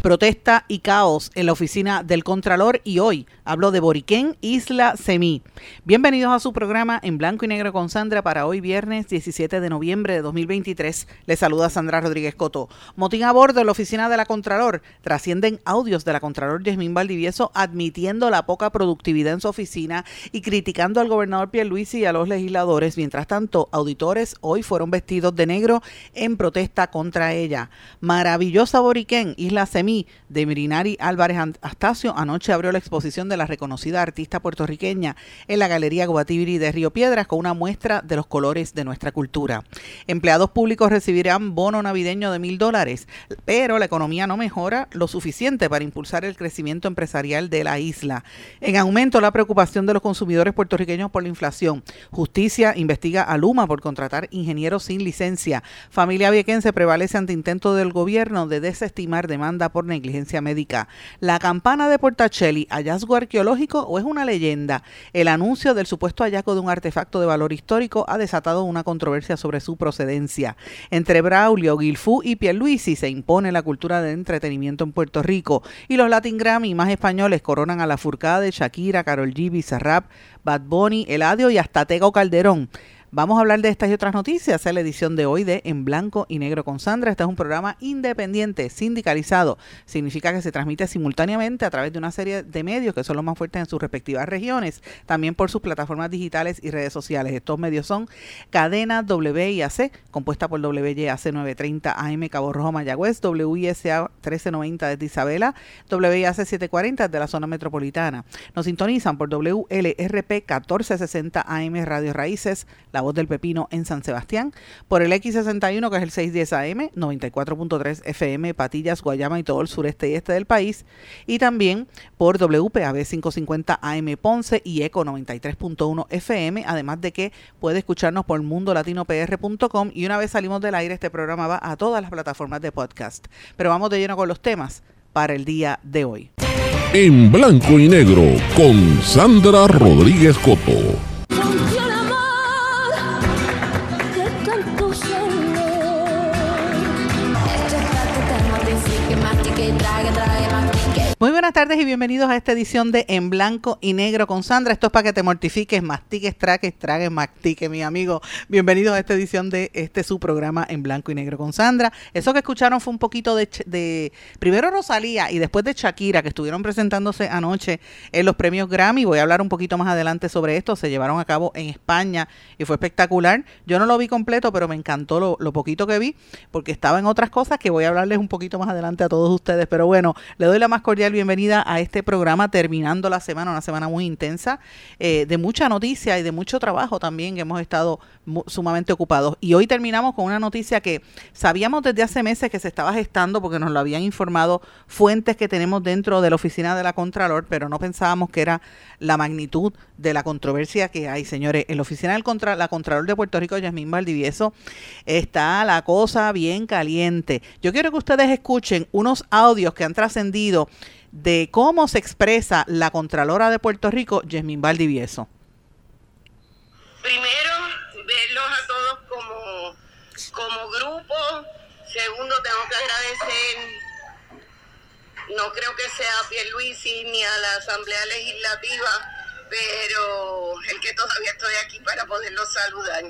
Protesta y caos en la oficina del Contralor y hoy hablo de Boriquén, Isla Semí. Bienvenidos a su programa en blanco y negro con Sandra para hoy viernes 17 de noviembre de 2023. Les saluda Sandra Rodríguez Coto. Motín a bordo en la oficina de la Contralor. Trascienden audios de la Contralor Yasmín Valdivieso admitiendo la poca productividad en su oficina y criticando al gobernador Pierluisi y a los legisladores. Mientras tanto, auditores hoy fueron vestidos de negro en protesta contra ella. Maravillosa Boriquén, Isla Semí de Mirinari Álvarez Astacio anoche abrió la exposición de la reconocida artista puertorriqueña en la Galería Guatibiri de Río Piedras con una muestra de los colores de nuestra cultura. Empleados públicos recibirán bono navideño de mil dólares, pero la economía no mejora lo suficiente para impulsar el crecimiento empresarial de la isla. En aumento la preocupación de los consumidores puertorriqueños por la inflación. Justicia investiga a Luma por contratar ingenieros sin licencia. Familia viequense prevalece ante intento del gobierno de desestimar demanda por negligencia médica. La campana de Portacelli, hallazgo arqueológico o es una leyenda. El anuncio del supuesto hallazgo de un artefacto de valor histórico ha desatado una controversia sobre su procedencia. Entre Braulio, Guilfú y Pierluisi se impone la cultura del entretenimiento en Puerto Rico y los Latin Grammy más españoles coronan a la furcada de Shakira, Carol G, Bizarrap, Bad Bunny, Eladio y hasta Tego Calderón. Vamos a hablar de estas y otras noticias en la edición de hoy de En Blanco y Negro con Sandra. Este es un programa independiente, sindicalizado. Significa que se transmite simultáneamente a través de una serie de medios que son los más fuertes en sus respectivas regiones, también por sus plataformas digitales y redes sociales. Estos medios son Cadena WIAC, compuesta por WYAC 930 AM Cabo Rojo Mayagüez, WISA 1390 desde Isabela, WIAC 740 de la zona metropolitana. Nos sintonizan por WLRP 1460 AM Radio Raíces, la Voz del Pepino en San Sebastián, por el X61 que es el 610 AM, 94.3 FM, Patillas, Guayama y todo el sureste y este del país, y también por WPAB 550 AM Ponce y ECO 93.1 FM, además de que puede escucharnos por mundolatinopr.com y una vez salimos del aire este programa va a todas las plataformas de podcast. Pero vamos de lleno con los temas para el día de hoy. En blanco y negro con Sandra Rodríguez Coto. Buenas tardes y bienvenidos a esta edición de En Blanco y Negro con Sandra. Esto es para que te mortifiques, mastiques, traques, tragues, mastiques, mi amigo. Bienvenidos a esta edición de este su programa En Blanco y Negro con Sandra. Eso que escucharon fue un poquito de, primero Rosalía y después de Shakira, que estuvieron presentándose anoche en los premios Grammy. Voy a hablar un poquito más adelante sobre esto. Se llevaron a cabo en España y fue espectacular. Yo no lo vi completo, pero me encantó lo poquito que vi, porque estaba en otras cosas que voy a hablarles un poquito más adelante a todos ustedes. Pero bueno, le doy la más cordial bienvenida a este programa terminando la semana, una semana muy intensa, eh, de mucha noticia y de mucho trabajo también que hemos estado sumamente ocupados. Y hoy terminamos con una noticia que sabíamos desde hace meses que se estaba gestando porque nos lo habían informado fuentes que tenemos dentro de la oficina de la Contralor, pero no pensábamos que era la magnitud de la controversia que hay, señores. En la oficina del contra, la Contralor de Puerto Rico, Yasmín Valdivieso, está la cosa bien caliente. Yo quiero que ustedes escuchen unos audios que han trascendido de cómo se expresa la Contralora de Puerto Rico, Yasmín Valdivieso. Primero, verlos a todos como, como grupo. Segundo, tengo que agradecer, no creo que sea a Pierluisi ni a la Asamblea Legislativa, pero el que todavía estoy aquí para poderlos saludar.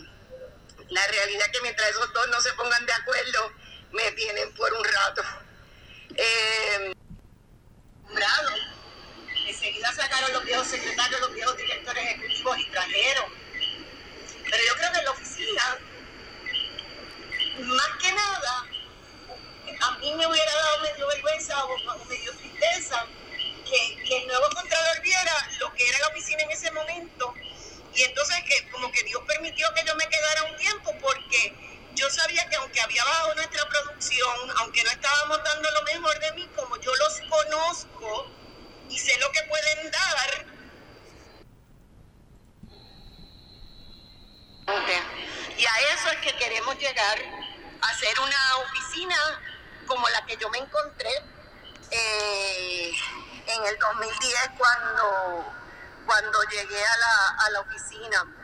La realidad es que mientras esos dos no se pongan de acuerdo, me tienen por un rato. Eh, enseguida sacaron los viejos secretarios, los viejos directores ejecutivos y trajeron. Pero yo creo que en la oficina, más que nada, a mí me hubiera dado medio vergüenza o, medio tristeza que, que, el nuevo Contralor viera lo que era la oficina en ese momento. Y entonces que como que Dios permitió que yo me quedara un tiempo porque yo sabía que aunque había bajado nuestra producción, aunque no estábamos dando lo mejor de mí, como yo los conozco y sé lo que pueden dar. Y a eso es que queremos llegar, a ser una oficina como la que yo me encontré eh, en el 2010 cuando, cuando llegué a la, a la oficina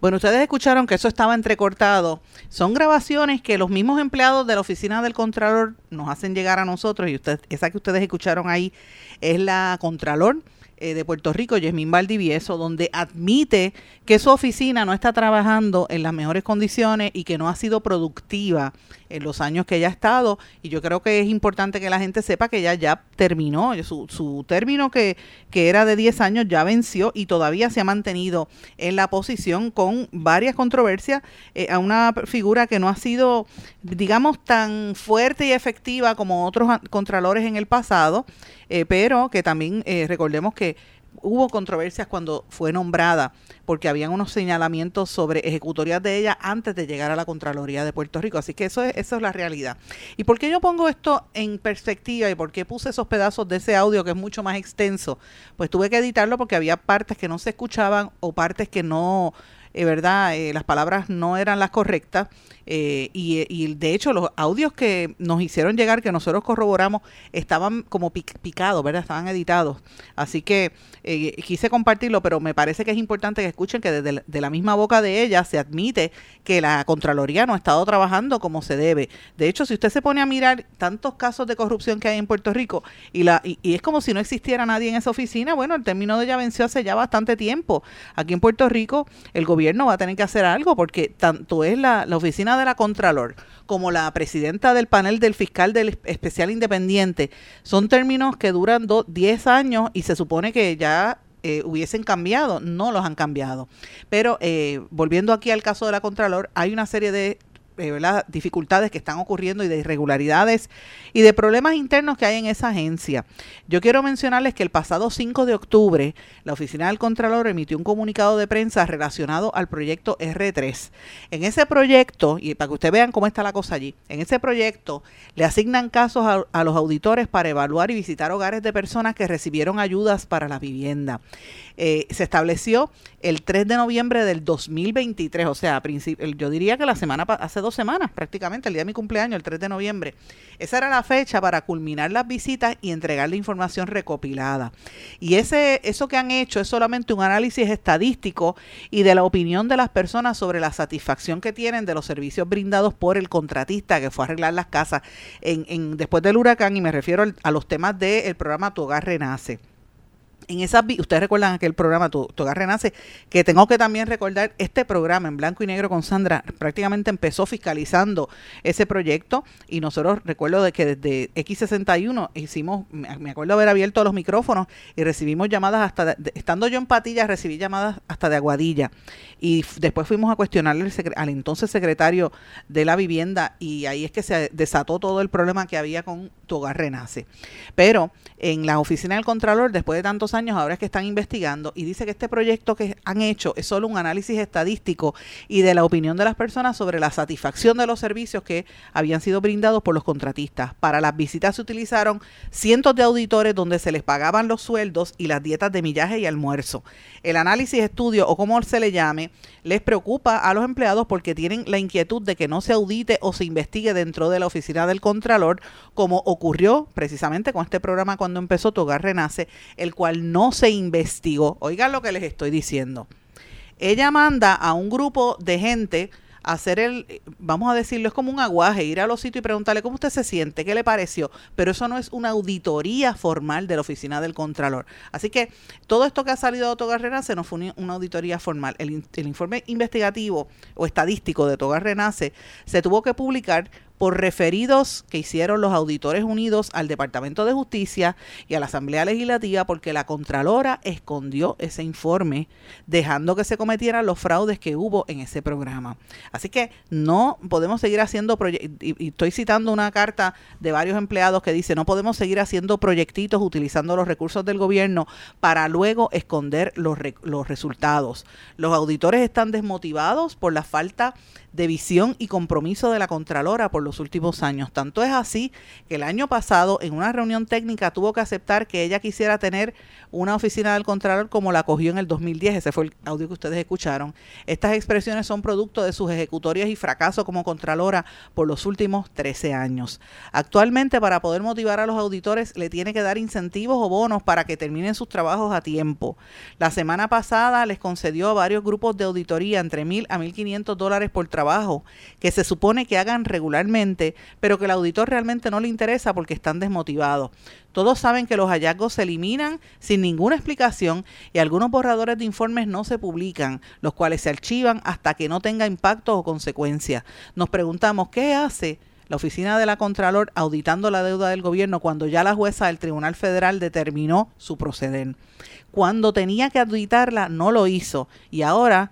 bueno, ustedes escucharon que eso estaba entrecortado. Son grabaciones que los mismos empleados de la oficina del Contralor nos hacen llegar a nosotros y usted, esa que ustedes escucharon ahí es la Contralor eh, de Puerto Rico, Yasmín Valdivieso, donde admite que su oficina no está trabajando en las mejores condiciones y que no ha sido productiva en los años que ella ha estado. Y yo creo que es importante que la gente sepa que ella ya terminó, su, su término que, que era de 10 años ya venció y todavía se ha mantenido en la posición con varias controversias eh, a una figura que no ha sido, digamos, tan fuerte y efectiva como otros contralores en el pasado. Eh, pero que también eh, recordemos que hubo controversias cuando fue nombrada, porque habían unos señalamientos sobre ejecutorias de ella antes de llegar a la Contraloría de Puerto Rico. Así que eso es, eso es la realidad. ¿Y por qué yo pongo esto en perspectiva y por qué puse esos pedazos de ese audio que es mucho más extenso? Pues tuve que editarlo porque había partes que no se escuchaban o partes que no, eh, ¿verdad? las palabras no eran las correctas eh, y, de hecho los audios que nos hicieron llegar, que nosotros corroboramos, estaban como picados, ¿verdad? Estaban editados. Así que eh, quise compartirlo, pero me parece que es importante que escuchen que desde de la misma boca de ella se admite que la Contraloría no ha estado trabajando como se debe. De hecho, si usted se pone a mirar tantos casos de corrupción que hay en Puerto Rico y, la, y, es como si no existiera nadie en esa oficina, bueno, el término de ella venció hace ya bastante tiempo. Aquí en Puerto Rico el gobierno va a tener que hacer algo porque tanto es la, la oficina de la Contralor como la presidenta del panel del fiscal del especial independiente son términos que duran 10 años y se supone que ya eh, hubiesen cambiado, no los han cambiado. Pero eh, volviendo aquí al caso de la Contralor, hay una serie de eh, dificultades que están ocurriendo y de irregularidades y de problemas internos que hay en esa agencia. Yo quiero mencionarles que el pasado 5 de octubre la Oficina del Contralor emitió un comunicado de prensa relacionado al proyecto R3. En ese proyecto, y para que ustedes vean cómo está la cosa allí, en ese proyecto le asignan casos a, a los auditores para evaluar y visitar hogares de personas que recibieron ayudas para la vivienda. Eh, se estableció el 3 de noviembre del 2023, o sea, yo diría que la semana, hace dos semanas prácticamente, el día de mi cumpleaños, el 3 de noviembre. Esa era la fecha para culminar las visitas y entregar la información recopilada. Y ese, eso que han hecho es solamente un análisis estadístico y de la opinión de las personas sobre la satisfacción que tienen de los servicios brindados por el contratista que fue a arreglar las casas en, después del huracán, y me refiero a los temas del programa Tu Hogar Renace en esas ustedes recuerdan aquel programa tu, Renace, que tengo que también recordar este programa en blanco y negro con Sandra prácticamente empezó fiscalizando ese proyecto y nosotros recuerdo de que desde X61 hicimos, me acuerdo haber abierto los micrófonos y recibimos llamadas hasta, estando yo en Patilla, recibí llamadas hasta de Aguadilla y después fuimos a cuestionarle al, entonces secretario de la vivienda y ahí es que se desató todo el problema que había con tu Renace. Pero en la oficina del Contralor, después de tantos años, ahora es que están investigando y dice que este proyecto que han hecho es solo un análisis estadístico y de la opinión de las personas sobre la satisfacción de los servicios que habían sido brindados por los contratistas. Para las visitas se utilizaron cientos de auditores donde se les pagaban los sueldos y las dietas de millaje y almuerzo. El análisis, estudio o como se le llame, les preocupa a los empleados porque tienen la inquietud de que no se audite o se investigue dentro de la oficina del Contralor, como ocurrió precisamente con este programa cuando empezó Tu Hogar Renace, el cual no se investigó. Oigan lo que les estoy diciendo. Ella manda a un grupo de gente hacer el, vamos a decirlo, es como un aguaje, ir a los sitios y preguntarle cómo usted se siente, qué le pareció, pero eso no es una auditoría formal de la oficina del Contralor. Así que todo esto que ha salido de Togar Renace no fue una auditoría formal. El, informe investigativo o estadístico de Togar Renace se tuvo que publicar por referidos que hicieron los auditores unidos al Departamento de Justicia y a la Asamblea Legislativa porque la Contralora escondió ese informe, dejando que se cometieran los fraudes que hubo en ese programa. Así que no podemos seguir haciendo, y estoy citando una carta de varios empleados que dice, no podemos seguir haciendo proyectitos utilizando los recursos del gobierno para luego esconder los, los resultados. Los auditores están desmotivados por la falta de visión y compromiso de la Contralora por los los últimos años. Tanto es así que el año pasado en una reunión técnica tuvo que aceptar que ella quisiera tener una oficina del Contralor como la cogió en el 2010. Ese fue el audio que ustedes escucharon. Estas expresiones son producto de sus ejecutorias y fracasos como Contralora por los últimos 13 años. Actualmente, para poder motivar a los auditores, le tiene que dar incentivos o bonos para que terminen sus trabajos a tiempo. La semana pasada les concedió a varios grupos de auditoría entre mil a 1.500 dólares por trabajo que se supone que hagan regularmente, pero que el auditor realmente no le interesa porque están desmotivados. Todos saben que los hallazgos se eliminan sin ninguna explicación y algunos borradores de informes no se publican, los cuales se archivan hasta que no tenga impacto o consecuencias. Nos preguntamos, ¿qué hace? la oficina de la Contralor auditando la deuda del gobierno cuando ya la jueza del Tribunal Federal determinó su proceder. Cuando tenía que auditarla no lo hizo y ahora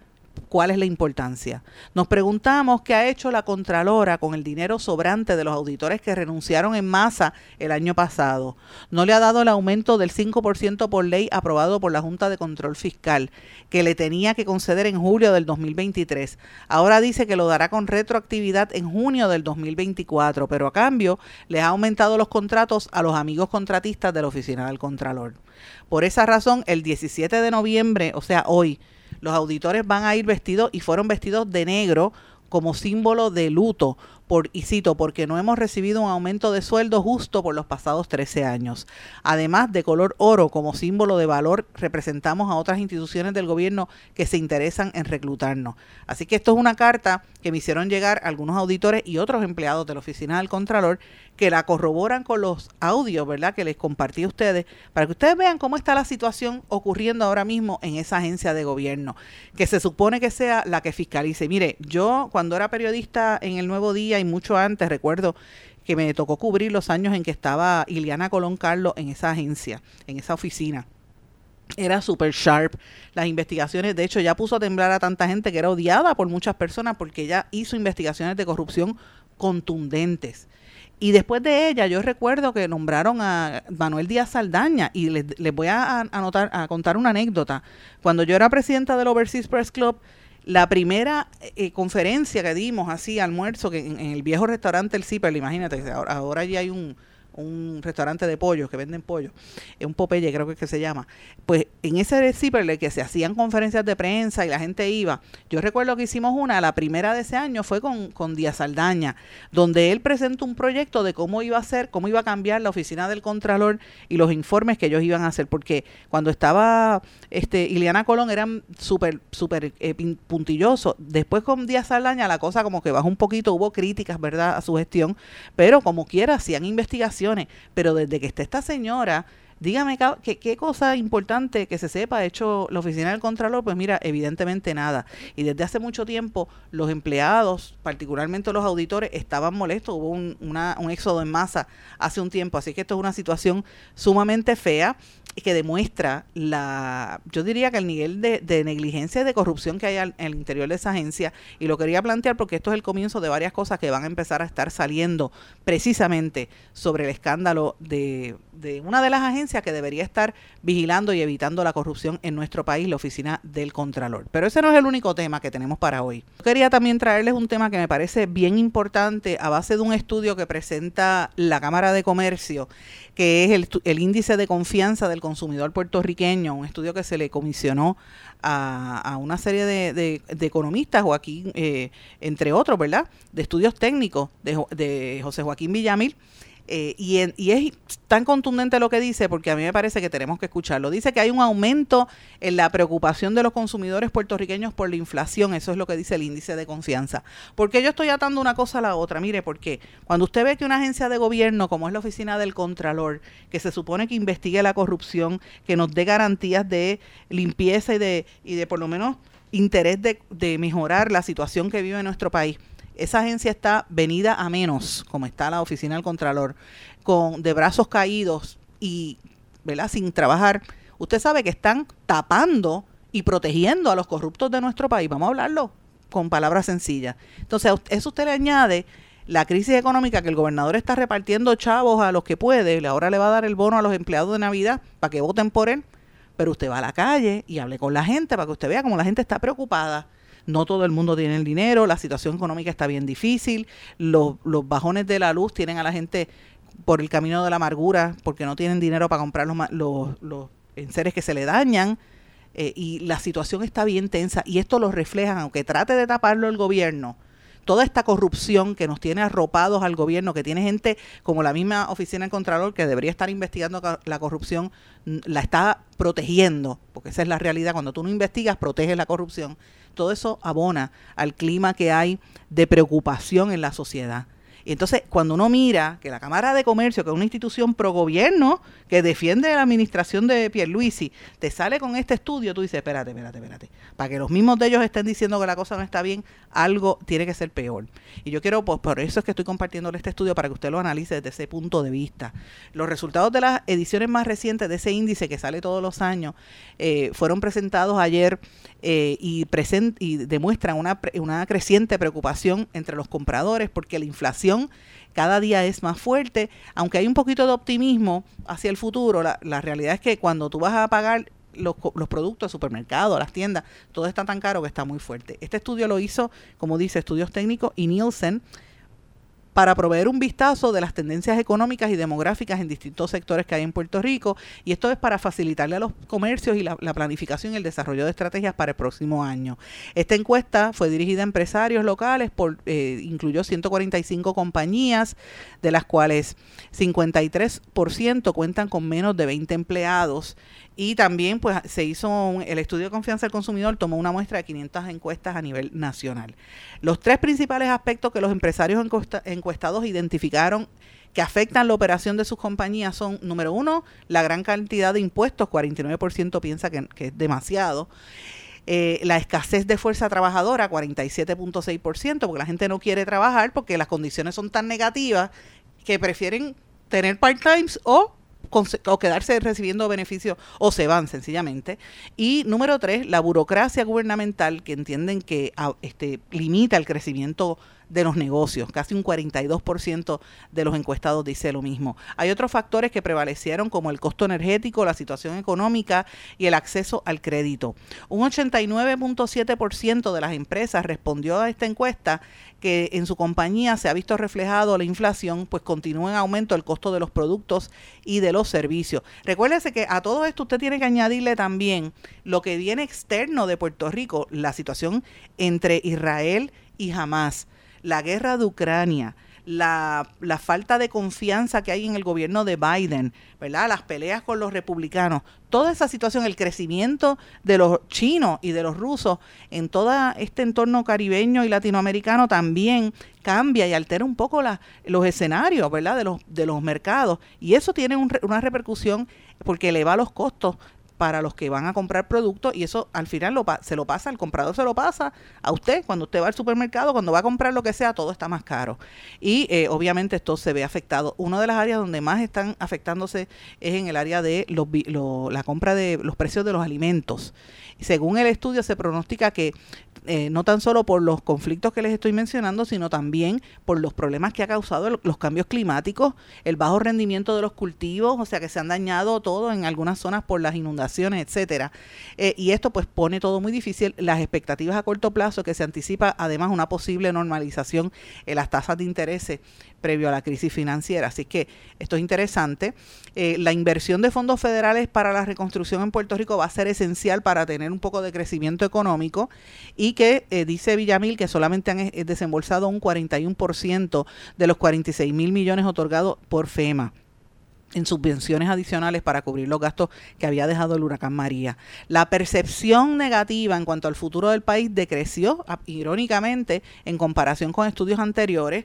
¿Cuál es la importancia? Nos preguntamos qué ha hecho la Contralora con el dinero sobrante de los auditores que renunciaron en masa el año pasado. No le ha dado el aumento del 5% por ley aprobado por la Junta de Control Fiscal, que le tenía que conceder en julio del 2023. Ahora dice que lo dará con retroactividad en junio del 2024, pero a cambio les ha aumentado los contratos a los amigos contratistas de la Oficina del Contralor. Por esa razón, el 17 de noviembre, o sea, hoy, los auditores van a ir vestidos y fueron vestidos de negro como símbolo de luto por, y cito, porque no hemos recibido un aumento de sueldo justo por los pasados 13 años. Además de color oro como símbolo de valor, representamos a otras instituciones del gobierno que se interesan en reclutarnos. Así que esto es una carta que me hicieron llegar algunos auditores y otros empleados de la oficina del Contralor que la corroboran con los audios, ¿verdad? Que les compartí a ustedes, para que ustedes vean cómo está la situación ocurriendo ahora mismo en esa agencia de gobierno, que se supone que sea la que fiscalice. Mire, yo cuando era periodista en el Nuevo Día y mucho antes, recuerdo que me tocó cubrir los años en que estaba Iliana Colón Carlos en esa agencia, en esa oficina era super sharp. Las investigaciones, de hecho, ya puso a temblar a tanta gente que era odiada por muchas personas porque ella hizo investigaciones de corrupción contundentes. Y después de ella, yo recuerdo que nombraron a Manuel Díaz Saldaña y les, voy a, anotar, a contar una anécdota. Cuando yo era presidenta del Overseas Press Club, la primera eh, conferencia que dimos, así, almuerzo, que en, el viejo restaurante El Zipper, imagínate, ahora, ahora ya hay un, un restaurante de pollos que venden pollo, un Popeye creo que, es que se llama, pues en ese Ciperle que se hacían conferencias de prensa y la gente iba, yo recuerdo que hicimos una, la primera de ese año fue con, con Díaz Aldaña, donde él presentó un proyecto de cómo iba a ser, cómo iba a cambiar la oficina del Contralor y los informes que ellos iban a hacer, porque cuando estaba este Ileana Colón eran súper, súper eh, puntillosos, después con Díaz Aldaña la cosa como que bajó un poquito, hubo críticas, ¿verdad?, a su gestión, pero como quiera, hacían investigaciones pero desde que está esta señora, dígame ¿qué, cosa importante que se sepa ha hecho la oficina del Contralor, pues mira, evidentemente nada. Y desde hace mucho tiempo los empleados, particularmente los auditores, estaban molestos, hubo un, éxodo en masa hace un tiempo, así que esto es una situación sumamente fea que demuestra la, yo diría que el nivel de, negligencia y de corrupción que hay al, en el interior de esa agencia, y lo quería plantear porque esto es el comienzo de varias cosas que van a empezar a estar saliendo precisamente sobre el escándalo de, de una de las agencias que debería estar vigilando y evitando la corrupción en nuestro país, la Oficina del Contralor. Pero ese no es el único tema que tenemos para hoy. quería también traerles un tema que me parece bien importante a base de un estudio que presenta la Cámara de Comercio, que es el, índice de confianza del consumidor puertorriqueño, un estudio que se le comisionó a, una serie de, economistas, Joaquín, eh, entre otros, ¿verdad? De estudios técnicos de, de José Joaquín Villamil eh, y, es tan contundente lo que dice porque a mí me parece que tenemos que escucharlo. Dice que hay un aumento en la preocupación de los consumidores puertorriqueños por la inflación. Eso es lo que dice el índice de confianza. ¿Por qué yo estoy atando una cosa a la otra? Mire, porque cuando usted ve que una agencia de gobierno como es la Oficina del Contralor, que se supone que investigue la corrupción, que nos dé garantías de limpieza y de, y de por lo menos interés de, de mejorar la situación que vive nuestro país, esa agencia está venida a menos, como está la oficina del Contralor, con de brazos caídos y ¿verdad? sin trabajar, usted sabe que están tapando y protegiendo a los corruptos de nuestro país. Vamos a hablarlo con palabras sencillas. Entonces, eso usted le añade la crisis económica que el gobernador está repartiendo chavos a los que puede, ahora le va a dar el bono a los empleados de Navidad para que voten por él, pero usted va a la calle y hable con la gente para que usted vea cómo la gente está preocupada no todo el mundo tiene el dinero, la situación económica está bien difícil, los, los bajones de la luz tienen a la gente por el camino de la amargura porque no tienen dinero para comprar los, los, los enseres que se le dañan. Eh, y la situación está bien tensa y esto lo reflejan, aunque trate de taparlo el gobierno, toda esta corrupción que nos tiene arropados al gobierno, que tiene gente como la misma oficina del Contralor que debería estar investigando la corrupción, la está protegiendo, porque esa es la realidad, cuando tú no investigas, proteges la corrupción. Todo eso abona al clima que hay de preocupación en la sociedad. Y entonces, cuando uno mira que la Cámara de Comercio, que es una institución pro gobierno que defiende la administración de Pierluisi, te sale con este estudio, tú dices, espérate, espérate, espérate. Para que los mismos de ellos estén diciendo que la cosa no está bien, algo tiene que ser peor. Y yo quiero, pues por eso es que estoy compartiendo este estudio para que usted lo analice desde ese punto de vista. Los resultados de las ediciones más recientes de ese índice que sale todos los años eh, fueron presentados ayer eh, y, present, y demuestran una, una creciente preocupación entre los compradores porque la inflación cada día es más fuerte, aunque hay un poquito de optimismo hacia el futuro, la, realidad es que cuando tú vas a pagar los, los productos, supermercados, las tiendas, todo está tan caro que está muy fuerte. Este estudio lo hizo, como dice, estudios técnicos y Nielsen para proveer un vistazo de las tendencias económicas y demográficas en distintos sectores que hay en Puerto Rico y esto es para facilitarle a los comercios y la, planificación y el desarrollo de estrategias para el próximo año. Esta encuesta fue dirigida a empresarios locales, por, eh, incluyó 145 compañías, de las cuales 53% cuentan con menos de 20 empleados y también pues se hizo el estudio de confianza del consumidor, tomó una muestra de 500 encuestas a nivel nacional. Los tres principales aspectos que los empresarios encuestados identificaron que afectan la operación de sus compañías son, número uno, la gran cantidad de impuestos, 49% piensa que, es demasiado. Eh, la escasez de fuerza trabajadora, 47.6%, porque la gente no quiere trabajar porque las condiciones son tan negativas que prefieren tener part-times o o quedarse recibiendo beneficios o se van sencillamente. Y número tres, la burocracia gubernamental que entienden que ah, este, limita el crecimiento de los negocios. Casi un 42% de los encuestados dice lo mismo. Hay otros factores que prevalecieron como el costo energético, la situación económica y el acceso al crédito. Un 89.7% de las empresas respondió a esta encuesta que en su compañía se ha visto reflejado la inflación, pues continúa en aumento el costo de los productos y de los servicios. Recuérdese que a todo esto usted tiene que añadirle también lo que viene externo de Puerto Rico, la situación entre Israel y Hamas la guerra de Ucrania, la, la, falta de confianza que hay en el gobierno de Biden, ¿verdad? Las peleas con los republicanos, toda esa situación, el crecimiento de los chinos y de los rusos en todo este entorno caribeño y latinoamericano también cambia y altera un poco los escenarios, ¿verdad? De los, de los mercados. Y eso tiene una repercusión porque eleva los costos para los que van a comprar productos y eso al final lo, se lo pasa, el comprador se lo pasa a usted cuando usted va al supermercado, cuando va a comprar lo que sea, todo está más caro. Y eh, obviamente esto se ve afectado. Una de las áreas donde más están afectándose es en el área de los, la compra de los precios de los alimentos. Según el estudio se pronostica que eh, no tan solo por los conflictos que les estoy mencionando, sino también por los problemas que ha causado los cambios climáticos, el bajo rendimiento de los cultivos, o sea que se han dañado todo en algunas zonas por las inundaciones, etcétera. Eh, y esto pues pone todo muy difícil. Las expectativas a corto plazo que se anticipa además una posible normalización en las tasas de interés previo a la crisis financiera. Así que esto es interesante. Eh, la inversión de fondos federales para la reconstrucción en Puerto Rico va a ser esencial para tener un poco de crecimiento económico y que eh, dice Villamil que solamente han eh, desembolsado un 41% de los 46 mil millones otorgados por FEMA en subvenciones adicionales para cubrir los gastos que había dejado el huracán María. La percepción negativa en cuanto al futuro del país decreció irónicamente en comparación con estudios anteriores,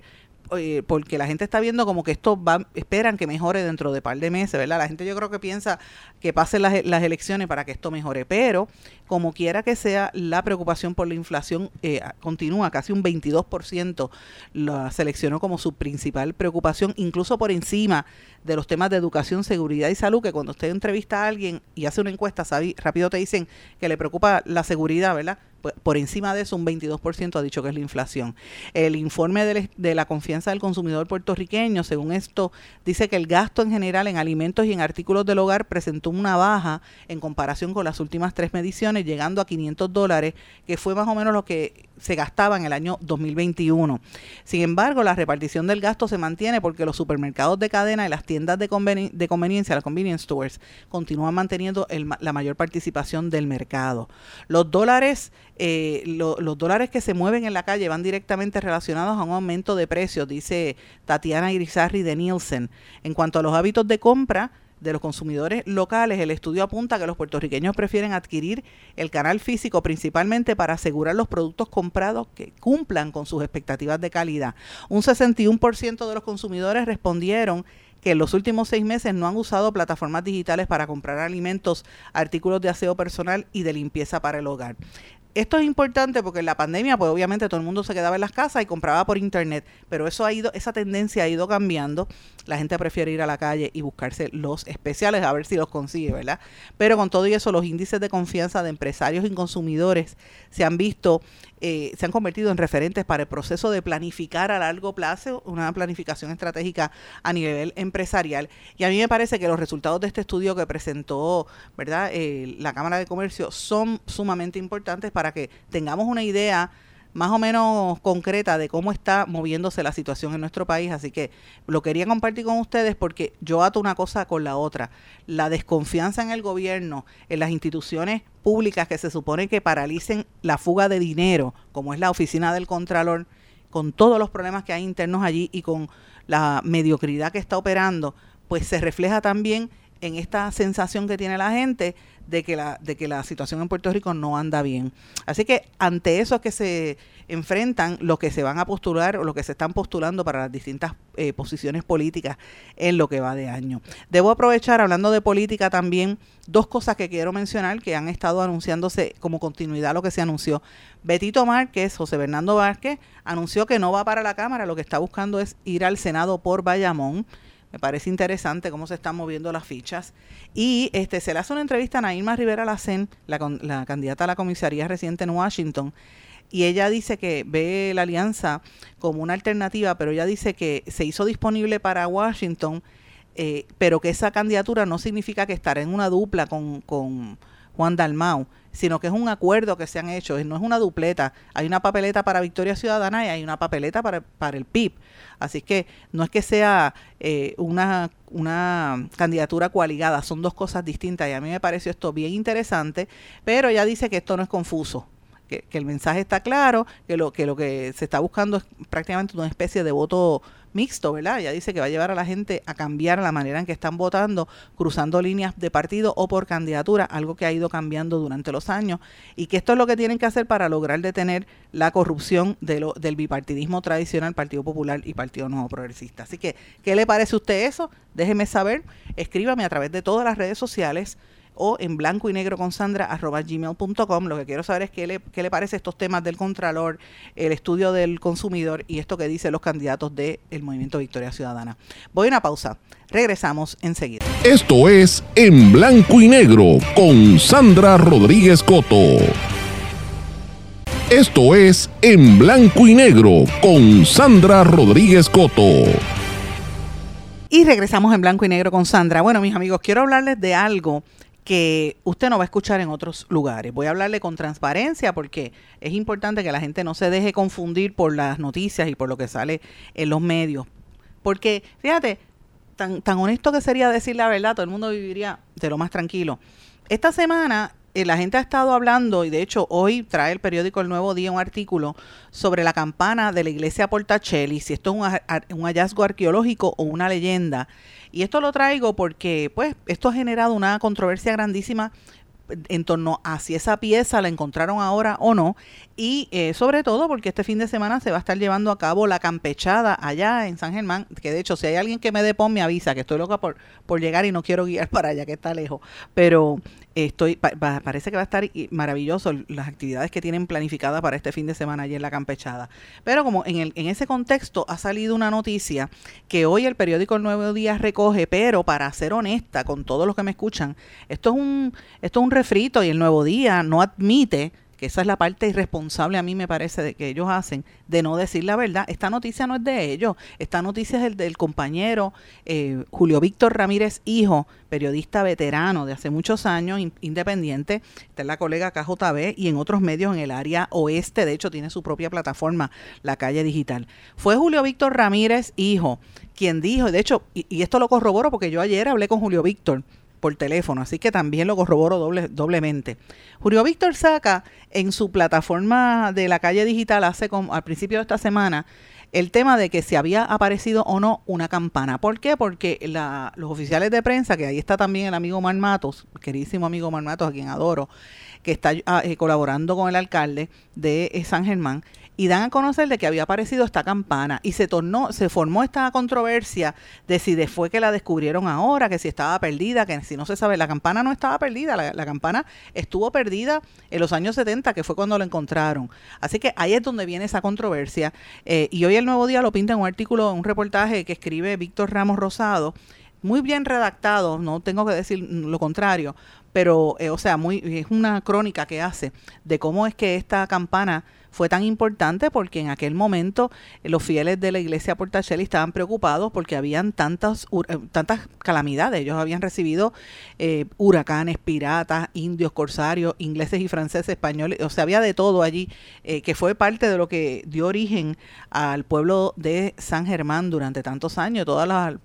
eh, porque la gente está viendo como que esto va, esperan que mejore dentro de par de meses, ¿verdad? La gente yo creo que piensa que pasen las, las elecciones para que esto mejore, pero como quiera que sea, la preocupación por la inflación eh, continúa, casi un 22% la seleccionó como su principal preocupación, incluso por encima de los temas de educación, seguridad y salud, que cuando usted entrevista a alguien y hace una encuesta, sabe, rápido te dicen que le preocupa la seguridad, ¿verdad? Por encima de eso un 22% ha dicho que es la inflación. El informe de la confianza del consumidor puertorriqueño, según esto, dice que el gasto en general en alimentos y en artículos del hogar presentó una baja en comparación con las últimas tres mediciones, llegando a 500 dólares, que fue más o menos lo que se gastaba en el año 2021. Sin embargo, la repartición del gasto se mantiene porque los supermercados de cadena y las tiendas de, conveniencia, las convenience stores, continúan manteniendo la mayor participación del mercado. Los dólares, eh, los dólares que se mueven en la calle van directamente relacionados a un aumento de precios, dice Tatiana Irizarri de Nielsen. En cuanto a los hábitos de compra, de los consumidores locales, el estudio apunta que los puertorriqueños prefieren adquirir el canal físico principalmente para asegurar los productos comprados que cumplan con sus expectativas de calidad. Un 61% de los consumidores respondieron que en los últimos seis meses no han usado plataformas digitales para comprar alimentos, artículos de aseo personal y de limpieza para el hogar esto es importante porque en la pandemia, pues obviamente todo el mundo se quedaba en las casas y compraba por internet, pero eso ha ido, esa tendencia ha ido cambiando. La gente prefiere ir a la calle y buscarse los especiales a ver si los consigue, ¿verdad? Pero con todo y eso, los índices de confianza de empresarios y consumidores se han visto eh, se han convertido en referentes para el proceso de planificar a largo plazo, una planificación estratégica a nivel empresarial. Y a mí me parece que los resultados de este estudio que presentó ¿verdad? Eh, la Cámara de Comercio son sumamente importantes para que tengamos una idea más o menos concreta de cómo está moviéndose la situación en nuestro país. Así que lo quería compartir con ustedes porque yo ato una cosa con la otra. La desconfianza en el gobierno, en las instituciones públicas que se supone que paralicen la fuga de dinero, como es la oficina del Contralor, con todos los problemas que hay internos allí y con la mediocridad que está operando, pues se refleja también en esta sensación que tiene la gente de que la, de que la situación en Puerto Rico no anda bien. Así que ante eso que se enfrentan los que se van a postular o los que se están postulando para las distintas eh, posiciones políticas en lo que va de año. Debo aprovechar, hablando de política también, dos cosas que quiero mencionar que han estado anunciándose como continuidad lo que se anunció. Betito Márquez, José Bernardo Vázquez, anunció que no va para la Cámara, lo que está buscando es ir al Senado por Bayamón. Me parece interesante cómo se están moviendo las fichas. Y este se le hace una entrevista a Naima Rivera Lacen, la, la candidata a la comisaría reciente en Washington, y ella dice que ve la alianza como una alternativa, pero ella dice que se hizo disponible para Washington, eh, pero que esa candidatura no significa que estará en una dupla con, con Juan Dalmau, sino que es un acuerdo que se han hecho, no es una dupleta. Hay una papeleta para Victoria Ciudadana y hay una papeleta para, para el PIB. Así que no es que sea eh, una, una candidatura coaligada, son dos cosas distintas y a mí me pareció esto bien interesante, pero ella dice que esto no es confuso. Que, que, el mensaje está claro, que lo, que lo que se está buscando es prácticamente una especie de voto mixto, ¿verdad? Ya dice que va a llevar a la gente a cambiar la manera en que están votando, cruzando líneas de partido o por candidatura, algo que ha ido cambiando durante los años, y que esto es lo que tienen que hacer para lograr detener la corrupción de lo, del bipartidismo tradicional, Partido Popular y Partido Nuevo Progresista. Así que, ¿qué le parece a usted eso? Déjeme saber, escríbame a través de todas las redes sociales o en blanco y negro con Sandra arroba gmail.com. Lo que quiero saber es qué le, qué le parece estos temas del Contralor, el estudio del consumidor y esto que dicen los candidatos del Movimiento Victoria Ciudadana. Voy a una pausa. Regresamos enseguida. Esto es En Blanco y Negro con Sandra Rodríguez Coto. Esto es En Blanco y Negro con Sandra Rodríguez Coto. Y regresamos en blanco y negro con Sandra. Bueno, mis amigos, quiero hablarles de algo que usted no va a escuchar en otros lugares. Voy a hablarle con transparencia porque es importante que la gente no se deje confundir por las noticias y por lo que sale en los medios. Porque, fíjate, tan, tan honesto que sería decir la verdad, todo el mundo viviría de lo más tranquilo. Esta semana la gente ha estado hablando, y de hecho hoy trae el periódico El Nuevo Día un artículo sobre la campana de la iglesia Portacelli, si esto es un, un hallazgo arqueológico o una leyenda. Y esto lo traigo porque, pues, esto ha generado una controversia grandísima en torno a si esa pieza la encontraron ahora o no y eh, sobre todo porque este fin de semana se va a estar llevando a cabo la campechada allá en San Germán, que de hecho si hay alguien que me dé me avisa, que estoy loca por, por llegar y no quiero guiar para allá, que está lejos, pero estoy parece que va a estar maravilloso las actividades que tienen planificadas para este fin de semana allí en la campechada. Pero como en, el, en ese contexto ha salido una noticia que hoy el periódico El Nuevo Día recoge, pero para ser honesta con todos los que me escuchan, esto es un, esto es un refrito y el Nuevo Día no admite esa es la parte irresponsable a mí me parece de que ellos hacen, de no decir la verdad. Esta noticia no es de ellos, esta noticia es el del compañero eh, Julio Víctor Ramírez, hijo, periodista veterano de hace muchos años, independiente, está en la colega KJB y en otros medios en el área oeste, de hecho tiene su propia plataforma, La Calle Digital. Fue Julio Víctor Ramírez, hijo, quien dijo, de hecho, y, y esto lo corroboro porque yo ayer hablé con Julio Víctor, por teléfono, así que también lo corroboro doble, doblemente. Julio Víctor saca en su plataforma de la calle digital hace como, al principio de esta semana el tema de que si había aparecido o no una campana. ¿Por qué? Porque los oficiales de prensa, que ahí está también el amigo Mar Matos, queridísimo amigo Mar Matos, a quien adoro, que está ah, eh, colaborando con el alcalde de eh, San Germán, y dan a conocer de que había aparecido esta campana y se tornó, se formó esta controversia de si fue que la descubrieron ahora, que si estaba perdida, que si no se sabe, la campana no estaba perdida, la, campana estuvo perdida en los años 70, que fue cuando la encontraron. Así que ahí es donde viene esa controversia. Eh, y hoy el Nuevo Día lo pinta en un artículo, un reportaje que escribe Víctor Ramos Rosado, muy bien redactado, no tengo que decir lo contrario, pero, eh, o sea, muy, es una crónica que hace de cómo es que esta campana fue tan importante porque en aquel momento eh, los fieles de la iglesia Portacheli estaban preocupados porque habían tantas, eh, tantas calamidades. Ellos habían recibido eh, huracanes, piratas, indios, corsarios, ingleses y franceses, españoles, o sea, había de todo allí, que fue parte de lo que dio origen al pueblo de San Germán durante tantos años, todas las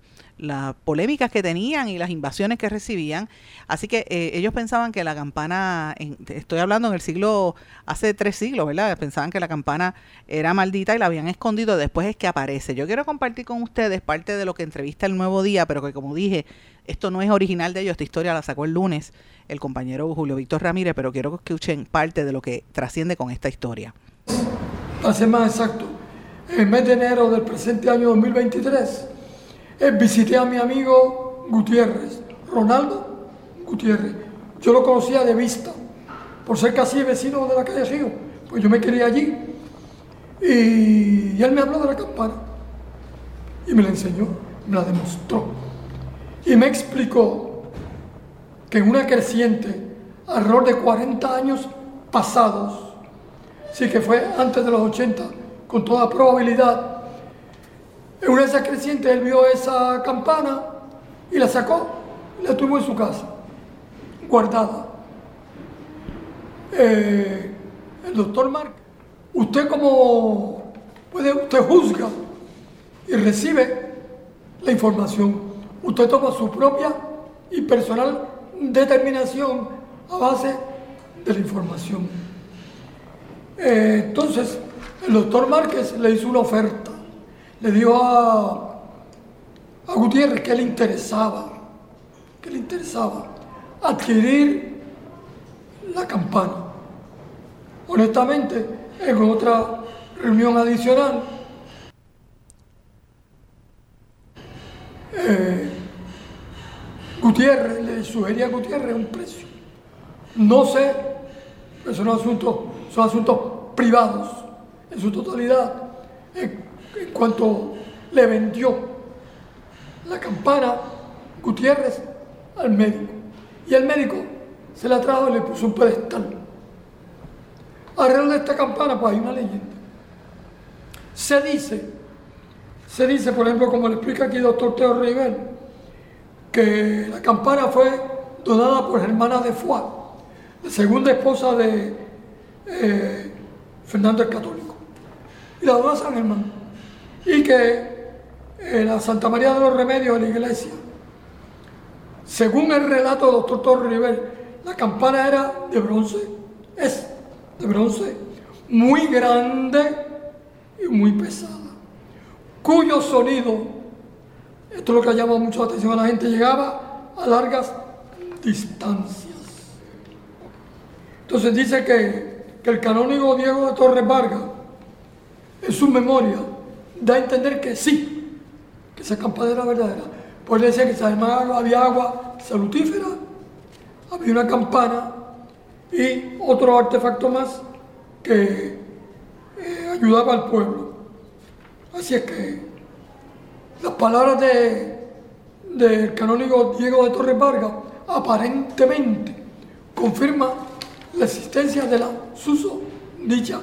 las polémicas que tenían y las invasiones que recibían. Así que eh, ellos pensaban que la campana, estoy hablando en el siglo, hace tres siglos, ¿verdad? Pensaban que la campana era maldita y la habían escondido, después es que aparece. Yo quiero compartir con ustedes parte de lo que entrevista el Nuevo Día, pero que como dije, esto no es original de ellos, esta historia la sacó el lunes el compañero Julio Víctor Ramírez, pero quiero que escuchen parte de lo que trasciende con esta historia. Para ser más exacto, en el mes de enero del presente año 2023, eh, visité a mi amigo Gutiérrez, Ronaldo Gutiérrez. Yo lo conocía de vista, por ser casi vecino de la calle Río, pues yo me quería allí. Y, él me habló de la campana y me la enseñó, me la demostró. Y me explicó que en una creciente, alrededor de 40 años pasados, sí que fue antes de los 80, con toda probabilidad, en una de esas crecientes él vio esa campana y la sacó y la tuvo en su casa, guardada. Eh, el doctor Mark, usted como puede, usted juzga y recibe la información. Usted toma su propia y personal determinación a base de la información. Eh, entonces, el doctor Márquez le hizo una oferta le dio a, a Gutiérrez que le interesaba, que le interesaba adquirir la campana. Honestamente, en otra reunión adicional, eh, Gutiérrez le sugería a Gutiérrez un precio. No sé, son asuntos, son asuntos privados en su totalidad en cuanto le vendió la campana Gutiérrez al médico. Y el médico se la trajo y le puso un pedestal. Alrededor de esta campana, pues hay una leyenda. Se dice, se dice, por ejemplo, como le explica aquí el doctor Teo Rivel, que la campana fue donada por hermana de Foix, la segunda esposa de eh, Fernando el Católico. Y la donó a San Germán y que en la Santa María de los Remedios de la iglesia, según el relato del doctor Torre River, la campana era de bronce, es de bronce, muy grande y muy pesada, cuyo sonido, esto es lo que ha llamado mucho la atención a la gente, llegaba a largas distancias. Entonces dice que, que el canónigo Diego de Torres Vargas, en su memoria, da a entender que sí, que esa campana era verdadera. Puede decir que además había agua salutífera, había una campana y otro artefacto más que eh, ayudaba al pueblo. Así es que las palabras de, del canónigo Diego de Torres Vargas aparentemente confirman la existencia de la dicha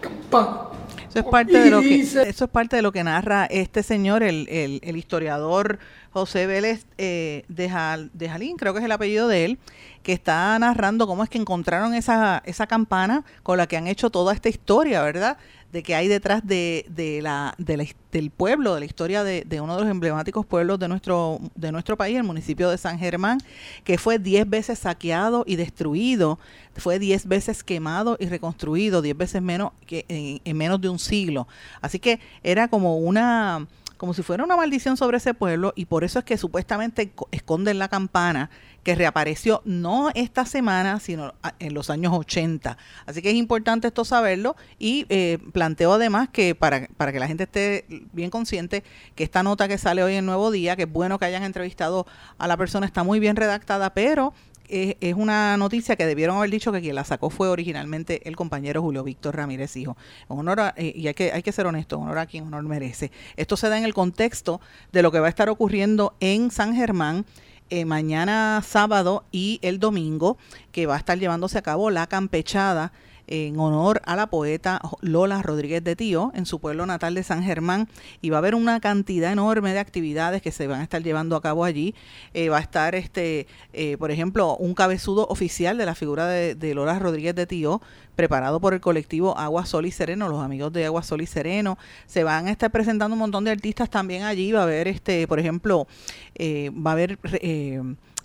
campana. Eso es parte, de lo que, eso es parte de lo que narra este señor, el, el, historiador José Vélez eh, de, Jalín, creo que es el apellido de él, que está narrando cómo es que encontraron esa, esa campana con la que han hecho toda esta historia, ¿verdad? de que hay detrás de, de, la, de del pueblo, de la historia de, de, uno de los emblemáticos pueblos de nuestro, de nuestro país, el municipio de San Germán, que fue diez veces saqueado y destruido, fue diez veces quemado y reconstruido, diez veces menos que en menos de un siglo. Así que era como una como si fuera una maldición sobre ese pueblo y por eso es que supuestamente esconden la campana que reapareció no esta semana, sino en los años 80. Así que es importante esto saberlo y eh, planteo además que para, para que la gente esté bien consciente que esta nota que sale hoy en Nuevo Día, que es bueno que hayan entrevistado a la persona, está muy bien redactada, pero es, una noticia que debieron haber dicho que quien la sacó fue originalmente el compañero Julio Víctor Ramírez Hijo. Honor eh, y hay que, hay que ser honesto, honor a quien honor merece. Esto se da en el contexto de lo que va a estar ocurriendo en San Germán eh, mañana sábado y el domingo, que va a estar llevándose a cabo la campechada en honor a la poeta Lola Rodríguez de Tío en su pueblo natal de San Germán y va a haber una cantidad enorme de actividades que se van a estar llevando a cabo allí. Eh, va a estar, este, eh, por ejemplo, un cabezudo oficial de la figura de, Lola Rodríguez de Tío preparado por el colectivo Agua Sol y Sereno, los amigos de Agua Sol y Sereno. Se van a estar presentando un montón de artistas también allí. Va a haber, este, por ejemplo, eh, va a haber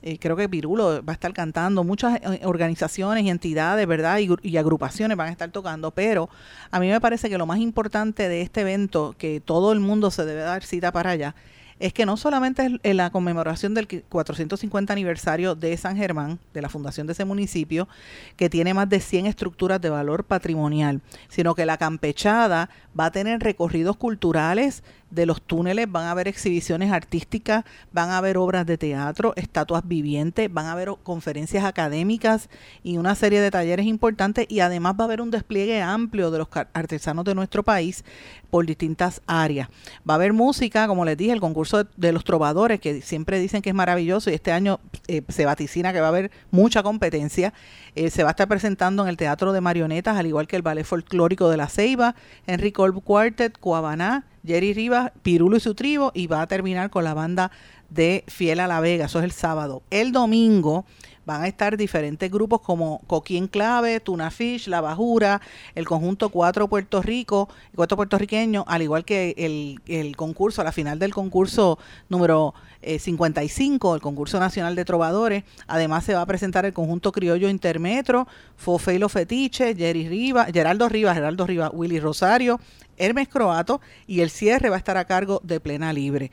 eh, creo que Pirulo va a estar cantando, muchas eh, organizaciones y entidades, ¿verdad? Y, agrupaciones van a estar tocando, pero a mí me parece que lo más importante de este evento, que todo el mundo se debe dar cita para allá, es que no solamente es la conmemoración del 450 aniversario de San Germán, de la fundación de ese municipio, que tiene más de 100 estructuras de valor patrimonial, sino que la campechada va a tener recorridos culturales, de los túneles, van a haber exhibiciones artísticas, van a haber obras de teatro, estatuas vivientes, van a haber conferencias académicas y una serie de talleres importantes y además va a haber un despliegue amplio de los artesanos de nuestro país por distintas áreas. Va a haber música, como les dije, el concurso de, los trovadores, que siempre dicen que es maravilloso y este año eh, se vaticina que va a haber mucha competencia. Eh, se va a estar presentando en el Teatro de Marionetas, al igual que el Ballet Folclórico de la Ceiba, Henry Kolb Quartet, Cuabaná, Jerry Rivas, Pirulo y su tribo, y va a terminar con la banda de Fiel a la Vega, eso es el sábado. El domingo van a estar diferentes grupos como Coquín Clave, Tuna Fish, La Bajura, el conjunto Cuatro Puerto Rico, Cuatro puertorriqueños, al igual que el, el concurso, la final del concurso número 55, eh, el concurso nacional de trovadores. Además se va a presentar el conjunto criollo intermetro, Fofeilo Fetiche, Jerry Rivas, Geraldo Rivas, Geraldo Rivas, Willy Rosario, Hermes Croato y el cierre va a estar a cargo de Plena Libre.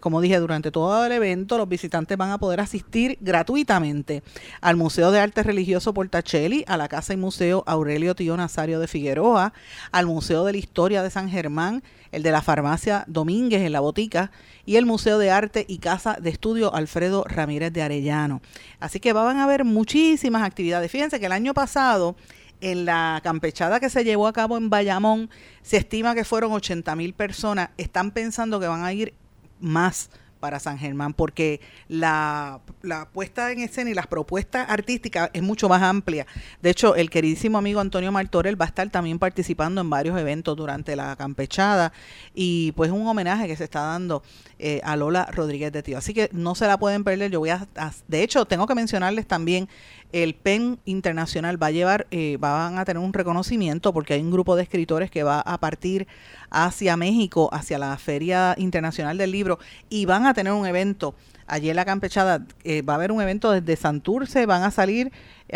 como dije, durante todo el evento los visitantes van a poder asistir gratuitamente al Museo de Arte Religioso Portacelli, a la Casa y Museo Aurelio Tío Nazario de Figueroa, al Museo de la Historia de San Germán, el de la Farmacia Domínguez en la Botica y el Museo de Arte y Casa de Estudio Alfredo Ramírez de Arellano. Así que van a haber muchísimas actividades. Fíjense que el año pasado en la campechada que se llevó a cabo en Bayamón, se estima que fueron 80 mil personas. Están pensando que van a ir más para San Germán, porque la, la, puesta en escena y las propuestas artísticas es mucho más amplia. De hecho, el queridísimo amigo Antonio Martorell va a estar también participando en varios eventos durante la campechada y pues un homenaje que se está dando eh, a Lola Rodríguez de Tío. Así que no se la pueden perder. Yo voy a, de hecho, tengo que mencionarles también el PEN Internacional va a llevar, eh, van a tener un reconocimiento porque hay un grupo de escritores que va a partir hacia México, hacia la Feria Internacional del Libro y van a tener un evento allí en la campechada. Eh, va a haber un evento desde Santurce, van a salir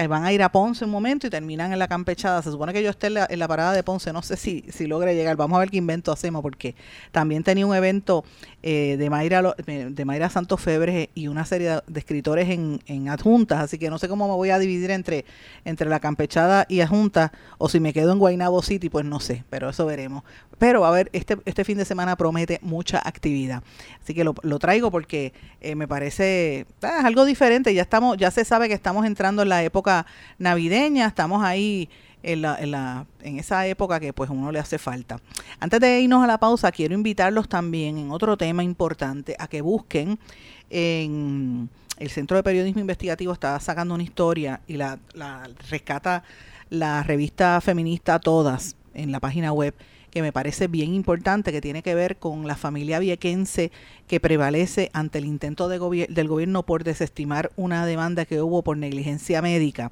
van a ir a Ponce un momento y terminan en la campechada. Se supone que yo esté en la, parada de Ponce, no sé si, si logre llegar. Vamos a ver qué invento hacemos, porque también tenía un evento eh, de, Mayra, de Mayra Santos Febres y una serie de, escritores en, en, adjuntas, así que no sé cómo me voy a dividir entre, entre la campechada y adjunta, o si me quedo en Guaynabo City, pues no sé, pero eso veremos. Pero a ver, este, este fin de semana promete mucha actividad. Así que lo, lo traigo porque eh, me parece ah, algo diferente. Ya estamos, ya se sabe que estamos entrando en la época navideña, estamos ahí en, la, en, la, en esa época que pues uno le hace falta. Antes de irnos a la pausa, quiero invitarlos también en otro tema importante a que busquen en el Centro de Periodismo Investigativo está sacando una historia y la, la rescata la revista feminista Todas en la página web que me parece bien importante, que tiene que ver con la familia viequense que prevalece ante el intento de del gobierno por desestimar una demanda que hubo por negligencia médica.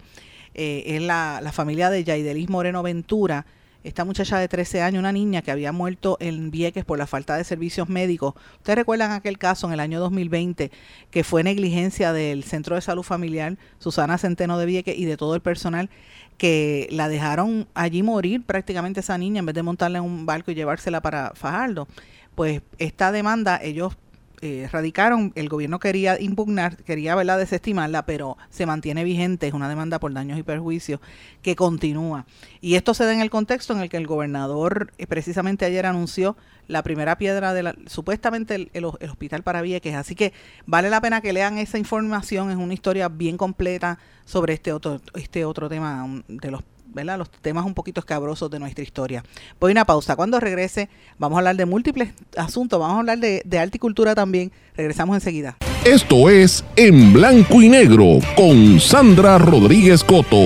Eh, es la, la familia de Yaidelis Moreno Ventura, esta muchacha de 13 años, una niña que había muerto en Vieques por la falta de servicios médicos. Ustedes recuerdan aquel caso en el año 2020 que fue negligencia del Centro de Salud Familiar, Susana Centeno de Vieques y de todo el personal que la dejaron allí morir prácticamente esa niña en vez de montarla en un barco y llevársela para Fajardo. Pues esta demanda ellos eh, radicaron, el gobierno quería impugnar, quería ¿verdad? desestimarla, pero se mantiene vigente, es una demanda por daños y perjuicios que continúa. Y esto se da en el contexto en el que el gobernador eh, precisamente ayer anunció la primera piedra de la, supuestamente el, el, hospital para Vieques. Así que vale la pena que lean esa información, es una historia bien completa sobre este otro, este otro tema de los los temas un poquito escabrosos de nuestra historia. Voy a una pausa. Cuando regrese, vamos a hablar de múltiples asuntos, vamos a hablar de, de arte y cultura también. Regresamos enseguida. Esto es En Blanco y Negro con Sandra Rodríguez Coto.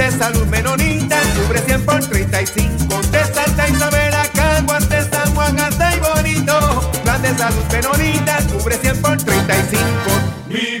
De salud menonita, cubre 100 por 35. De Santa Isabel a Caguas, de San Juan hasta y bonito. Plan de salud menonita, cubre 100 por 35. Mi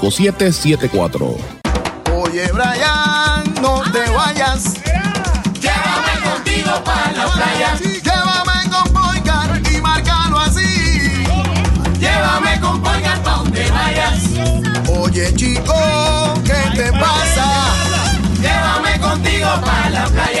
5774. Oye, Brian, no te vayas. Llévame contigo para la playa. Llévame con Boycar y márcalo así. Llévame con Boycar pa' donde vayas. Oye, chico, ¿qué te pasa? Llévame contigo para la playa.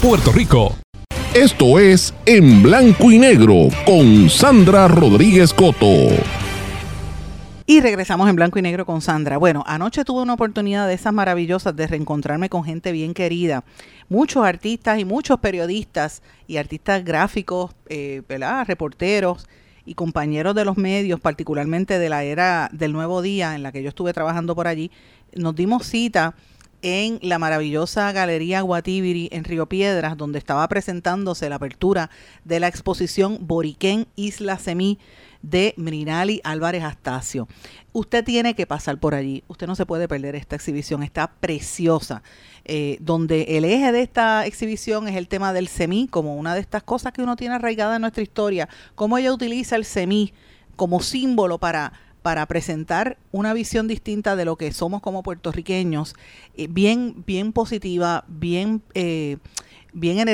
Puerto Rico. Esto es En Blanco y Negro con Sandra Rodríguez Coto. Y regresamos en blanco y negro con Sandra. Bueno, anoche tuve una oportunidad de esas maravillosas de reencontrarme con gente bien querida. Muchos artistas y muchos periodistas y artistas gráficos, eh, ¿verdad? reporteros y compañeros de los medios, particularmente de la era del nuevo día en la que yo estuve trabajando por allí, nos dimos cita en la maravillosa Galería Guatibiri en Río Piedras, donde estaba presentándose la apertura de la exposición Boriquén Isla Semí de Mrinali Álvarez Astacio. Usted tiene que pasar por allí, usted no se puede perder esta exhibición, está preciosa, eh, donde el eje de esta exhibición es el tema del semí, como una de estas cosas que uno tiene arraigada en nuestra historia, cómo ella utiliza el semí como símbolo para para presentar una visión distinta de lo que somos como puertorriqueños, eh, bien, bien positiva, bien, eh, bien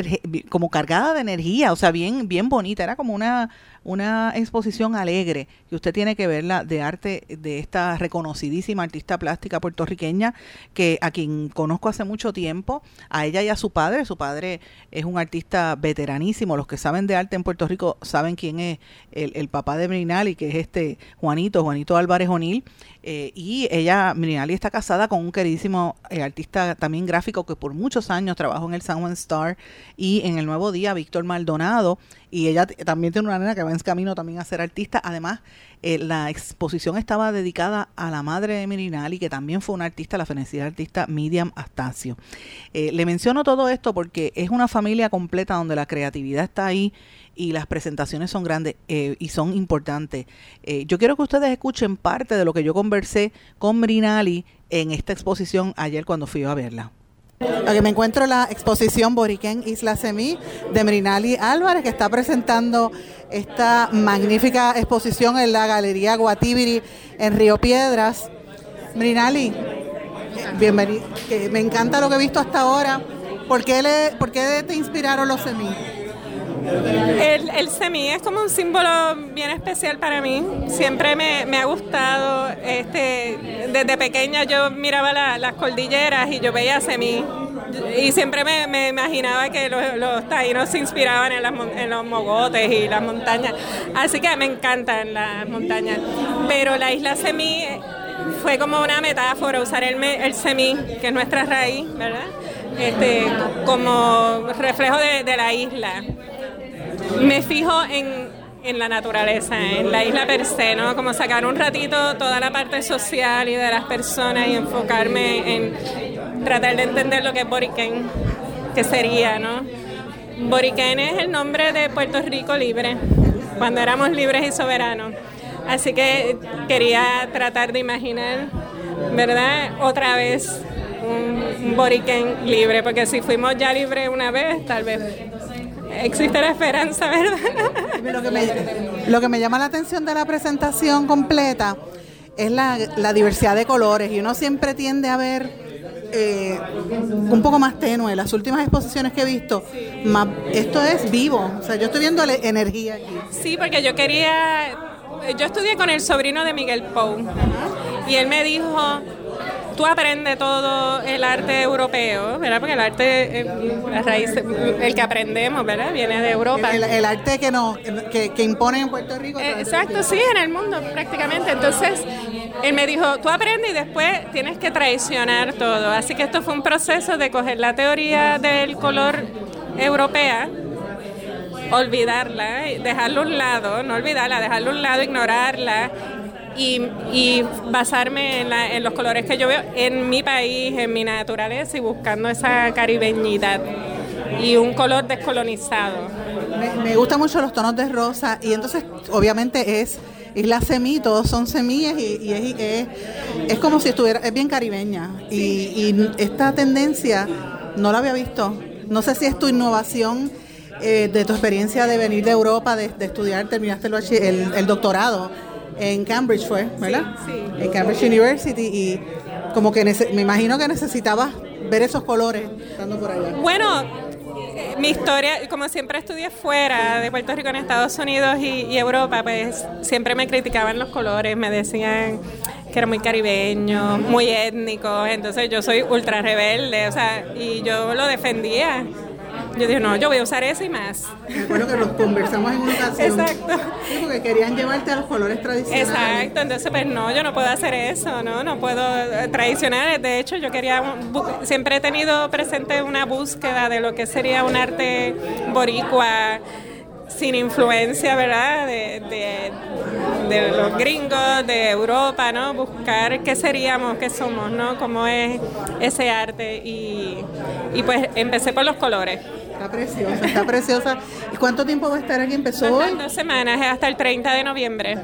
como cargada de energía, o sea, bien, bien bonita. Era como una, una exposición alegre que usted tiene que verla de arte de esta reconocidísima artista plástica puertorriqueña que a quien conozco hace mucho tiempo, a ella y a su padre. Su padre es un artista veteranísimo. Los que saben de arte en Puerto Rico saben quién es el, papá de Brinali, que es este Juanito, Juanito Álvarez O'Neill. Eh, y ella, Brinali, está casada con un queridísimo eh, artista también gráfico que por muchos años trabajó en el San Juan Star y en el Nuevo Día, Víctor Maldonado. Y ella también tiene una nena que va en camino también a ser artista. Además, eh, la exposición estaba dedicada a la madre de Mirinali, que también fue una artista, la fenecida artista Miriam Astacio. Eh, le menciono todo esto porque es una familia completa donde la creatividad está ahí y las presentaciones son grandes eh, y son importantes. Yo quiero que ustedes escuchen parte de lo que yo conversé con Mirinali en esta exposición ayer cuando fui a verla. Ok, me encuentro en la exposición Boriquén Isla Semí de Mrinali Álvarez, que está presentando esta magnífica exposición en la Galería Guatibiri en Río Piedras. Mrinali, bienvenido. Me encanta lo que he visto hasta ahora. ¿Por qué, por qué te inspiraron los semí? El, el semí es como un símbolo bien especial para mí. Siempre me, me ha gustado. Este, desde pequeña yo miraba la- las cordilleras y yo veía semí. Y siempre me, imaginaba que los, los taínos se inspiraban en, las en los mogotes y las montañas. Así que me encantan las montañas. Pero la isla Semí fue como una metáfora, usar el, el semí, que es nuestra raíz, ¿verdad? Este, como reflejo de la isla me fijo en, en la naturaleza, en la isla per se, ¿no? Como sacar un ratito toda la parte social y de las personas y enfocarme en tratar de entender lo que es Boriquén, que sería, ¿no? Boriquén es el nombre de Puerto Rico libre, cuando éramos libres y soberanos. Así que quería tratar de imaginar, ¿verdad? Otra vez un, un Boriquén libre, porque si fuimos ya libres una vez, tal vez existe la esperanza, ¿verdad? Lo que, me, lo que me llama la atención de la presentación completa es la, la diversidad de colores y uno siempre tiende a ver eh, un poco más tenue. Las últimas exposiciones que he visto, más, esto es vivo. O sea, yo estoy viendo la energía aquí. Sí, porque yo quería, yo estudié con el sobrino de Miguel Pou y él me dijo, tú aprendes todo el arte europeo, ¿verdad? Porque el arte, eh, la raíz, el que aprendemos, ¿verdad? Viene de Europa. El, el arte que, nos, que, que imponen en Puerto Rico. Eh, Exacto, sí, en el mundo prácticamente. Entonces, él me dijo, tú aprendes y después tienes que traicionar todo. Así que esto fue un proceso de coger la teoría del color europea, olvidarla, dejarla a un lado, no olvidarla, dejarla a un lado, ignorarla. Y, y basarme en, la- en los colores que yo veo en mi país, en mi naturaleza y buscando esa caribeñidad y un color descolonizado. Me, me gustan mucho los tonos de rosa y entonces obviamente es Isla Semí, todos son semillas y, y es, es, es como si estuviera, es bien caribeña y, y esta tendencia no la había visto. No sé si es tu innovación eh, de tu experiencia de venir de Europa, de, de estudiar, terminaste el, el, el doctorado en Cambridge fue, ¿verdad? Sí, sí. En Cambridge University y como que me imagino que necesitabas ver esos colores estando por allá. Bueno, eh, mi historia, como siempre estudié fuera de Puerto Rico en Estados Unidos y, y Europa, pues siempre me criticaban los colores, me decían que era muy caribeño, muy étnico, entonces yo soy ultra rebelde, o sea, y yo lo defendía. Yo dije, no, yo voy a usar eso y más. Me acuerdo que lo conversamos en una ocasión. Exacto. Sí, porque querían llevarte a los colores tradicionales. Exacto, entonces pues no, yo no puedo hacer eso, no, no puedo eh, tradicionales. De hecho, yo quería, siempre he tenido presente una búsqueda de lo que sería un arte boricua sin influencia, ¿verdad? De, de, de los gringos, de Europa, ¿no? Buscar qué seríamos, qué somos, ¿no? Cómo es ese arte y, y pues empecé por los colores. Está preciosa, está preciosa. ¿Y cuánto tiempo va a estar aquí? ¿Empezó hoy? Dos semanas, hasta el 30 de noviembre.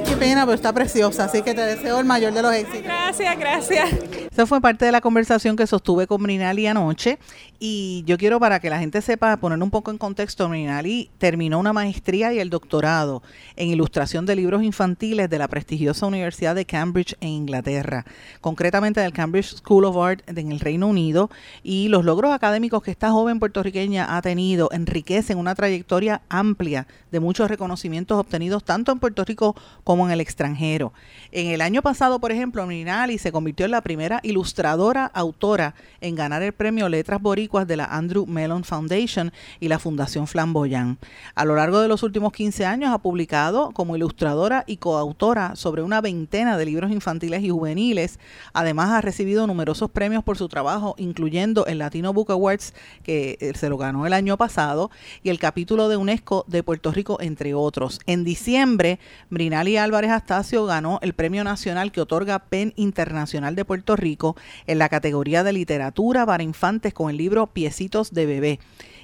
Ay, qué pena, pero está preciosa. Así que te deseo el mayor de los éxitos. Gracias, gracias. Esa fue parte de la conversación que sostuve con Brinali anoche y yo quiero para que la gente sepa poner un poco en contexto, Brinali terminó una maestría y el doctorado en ilustración de libros infantiles de la prestigiosa Universidad de Cambridge en Inglaterra, concretamente del Cambridge School of Art en el Reino Unido y los logros académicos que esta joven puertorriqueña ha tenido enriquecen una trayectoria amplia de muchos reconocimientos obtenidos tanto en Puerto Rico como en el extranjero. En el año pasado, por ejemplo, Minali se convirtió en la primera ilustradora autora en ganar el premio Letras Boricuas de la Andrew Mellon Foundation y la Fundación Flamboyant. A lo largo de los últimos 15 años ha publicado como ilustradora y coautora sobre una veintena de libros infantiles y juveniles. Además ha recibido numerosos premios por su trabajo, incluyendo el Latino Book Awards, que eh, se lo ganó el año pasado, y el capítulo de UNESCO de Puerto Rico, entre otros. En diciembre, Brinali Álvarez Astacio ganó el Premio Nacional que otorga PEN Internacional de Puerto Rico en la categoría de literatura para infantes con el libro Piecitos de Bebé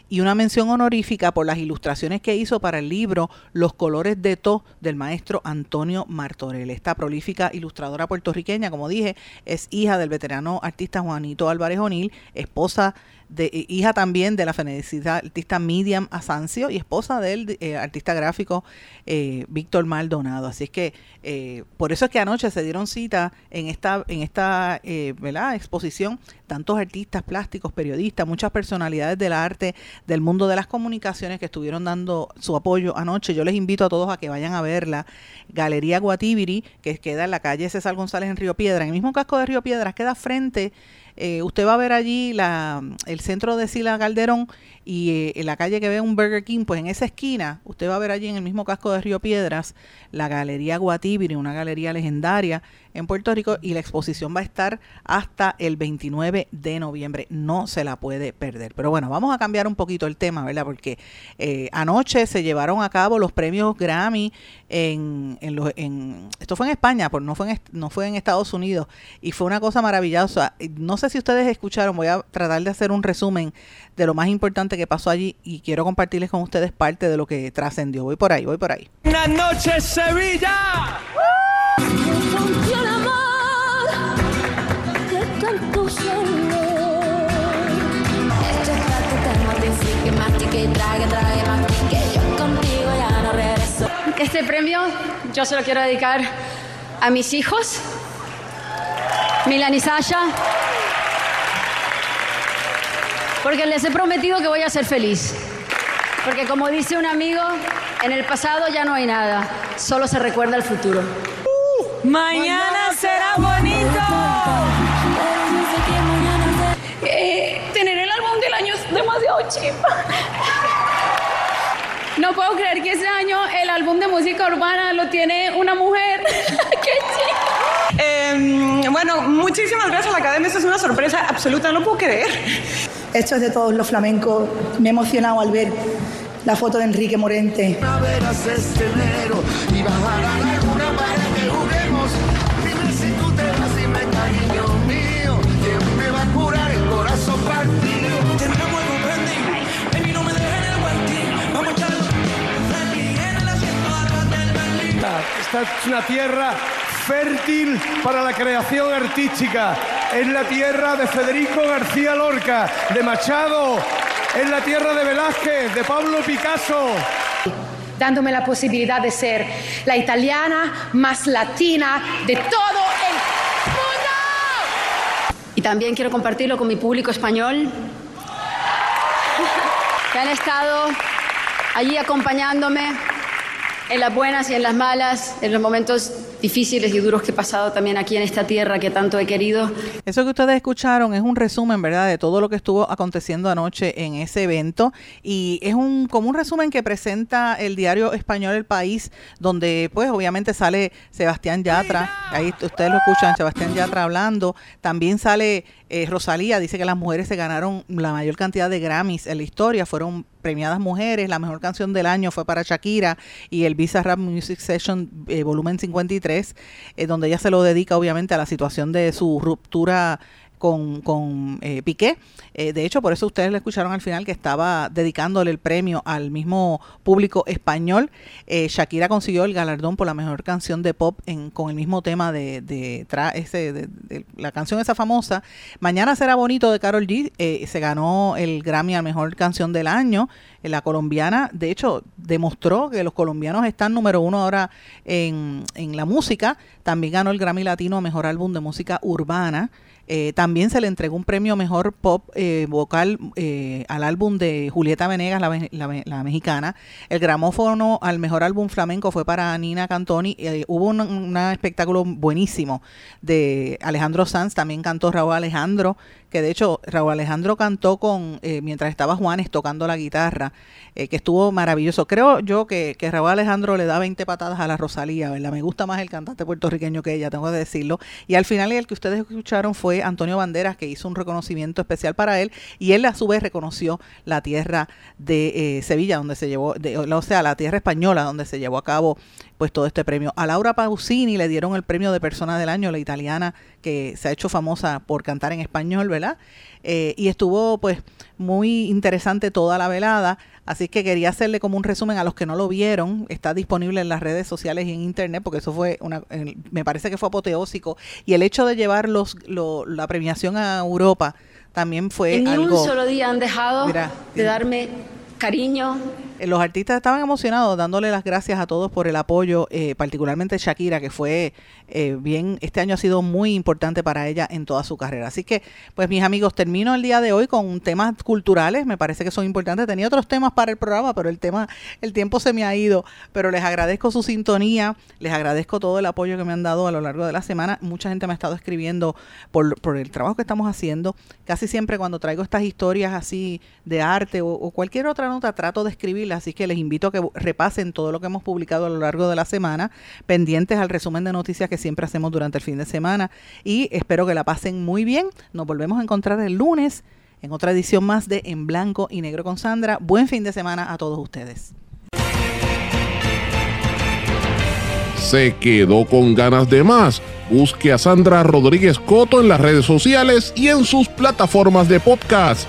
y una mención honorífica por las ilustraciones que hizo para el libro Los colores de To del maestro Antonio Martorell. Esta prolífica ilustradora puertorriqueña, como dije, es hija del veterano artista Juanito Álvarez O'Neill, esposa de, eh, hija también de la fenecida artista Miriam Asancio y esposa del eh, artista gráfico eh, Víctor Maldonado. Así es que por eso es que anoche se dieron cita en esta, en esta ¿verdad? exposición tantos artistas plásticos, periodistas, muchas personalidades del arte, del mundo de las comunicaciones que estuvieron dando su apoyo anoche. Yo les invito a todos a que vayan a verla. Galería Guatibiri, que queda en la calle César González en Río Piedra, en el mismo casco de Río Piedras, queda frente eh, usted va a ver allí la, el centro de Sila Calderón y eh, en la calle que ve un Burger King, pues en esa esquina, usted va a ver allí en el mismo casco de Río Piedras la Galería Guatibiri, una galería legendaria en Puerto Rico y la exposición va a estar hasta el 29 de noviembre. No se la puede perder. Pero bueno, vamos a cambiar un poquito el tema, ¿verdad? Porque eh, anoche se llevaron a cabo los premios Grammy en, en, los, en esto fue en España, pues no fue en, no fue en Estados Unidos y fue una cosa maravillosa. No sé si ustedes escucharon, voy a tratar de hacer un resumen de lo más importante que pasó allí y quiero compartirles con ustedes parte de lo que trascendió. Voy por ahí, voy por ahí. Buenas noches, Sevilla. Este premio yo se lo quiero dedicar a mis hijos, Milan y Sasha, porque les he prometido que voy a ser feliz. Porque como dice un amigo, en el pasado ya no hay nada, solo se recuerda el futuro. Mañana será bonito. Eh, tener el álbum del año es demasiado chimba. No puedo creer que ese año el álbum de música urbana lo tiene una mujer. ¡Qué chido! Eh, bueno, muchísimas gracias a la Academia. Esto es una sorpresa absoluta, no puedo creer. Esto es de todos los flamencos. Me he emocionado al ver la foto de Enrique Morente. Esta es una tierra fértil para la creación artística. Es la tierra de Federico García Lorca, de Machado. Es la tierra de Velázquez, de Pablo Picasso. Dándome la posibilidad de ser la italiana más latina de todo el mundo. Y también quiero compartirlo con mi público español, que han estado allí acompañándome en las buenas y en las malas, en los momentos difíciles y duros que he pasado también aquí en esta tierra que tanto he querido. Eso que ustedes escucharon es un resumen, ¿verdad?, de todo lo que estuvo aconteciendo anoche en ese evento. Y es un como un resumen que presenta el diario español El País, donde pues obviamente sale Sebastián Yatra, ahí ustedes lo escuchan, Sebastián Yatra hablando, también sale eh, Rosalía, dice que las mujeres se ganaron la mayor cantidad de Grammys en la historia, fueron premiadas mujeres, la mejor canción del año fue para Shakira y el Visa Rap Music Session eh, volumen 53, eh, donde ella se lo dedica obviamente a la situación de su ruptura con, con eh, Piqué. Eh, de hecho, por eso ustedes le escucharon al final que estaba dedicándole el premio al mismo público español. Eh, Shakira consiguió el galardón por la mejor canción de pop en, con el mismo tema de, de, ese, de- de la canción esa famosa. Mañana será bonito de Carol G. eh, se ganó el Grammy a mejor canción del año. Eh, La colombiana, de hecho, demostró que los colombianos están número uno ahora en, en la música. También ganó el Grammy Latino a mejor álbum de música urbana. Eh, también se le entregó un premio mejor pop eh, vocal eh, al álbum de Julieta Venegas, la, me- la me- la mexicana. El gramófono al mejor álbum flamenco fue para Nina Cantoni. Eh, hubo un, un espectáculo buenísimo de Alejandro Sanz, también cantó Raúl Alejandro, que de hecho Raúl Alejandro cantó con eh, mientras estaba Juanes tocando la guitarra, eh, que estuvo maravilloso. Creo yo que, que Raúl Alejandro le da 20 patadas a la Rosalía, ¿verdad? Me gusta más el cantante puertorriqueño que ella, tengo que decirlo. Y al final el que ustedes escucharon fue Antonio Banderas, que hizo un reconocimiento especial para él, y él a su vez reconoció la tierra de eh, Sevilla, donde se llevó, de- o sea, la tierra española, donde se llevó a cabo pues todo este premio. A Laura Pausini le dieron el premio de persona del año, la italiana que se ha hecho famosa por cantar en español, ¿verdad? Eh, y estuvo pues muy interesante toda la velada, así que quería hacerle como un resumen a los que no lo vieron, está disponible en las redes sociales y en internet, porque eso fue una, me parece que fue apoteósico, y el hecho de llevar los, lo- la premiación a Europa también fue En ni algo... un solo día han dejado Mira, de darme cariño, Eh, Los artistas estaban emocionados dándole las gracias a todos por el apoyo, eh, particularmente Shakira, que fue eh, bien, este año ha sido muy importante para ella en toda su carrera. Así que, pues mis amigos, termino el día de hoy con temas culturales, me parece que son importantes. Tenía otros temas para el programa, pero el tema, el tiempo se me ha ido. Pero les agradezco su sintonía, les agradezco todo el apoyo que me han dado a lo largo de la semana. Mucha gente me ha estado escribiendo por, por el trabajo que estamos haciendo. Casi siempre cuando traigo estas historias así de arte o, cualquier nota, trato de escribirla. Así que les invito a que repasen todo lo que hemos publicado a lo largo de la semana, pendientes al resumen de noticias que siempre hacemos durante el fin de semana. Y espero que la pasen muy bien. Nos volvemos a encontrar el lunes en otra edición más de En Blanco y Negro con Sandra. Buen fin de semana a todos ustedes. ¿Se quedó con ganas de más? Busque a Sandra Rodríguez Coto en las redes sociales y en sus plataformas de podcast,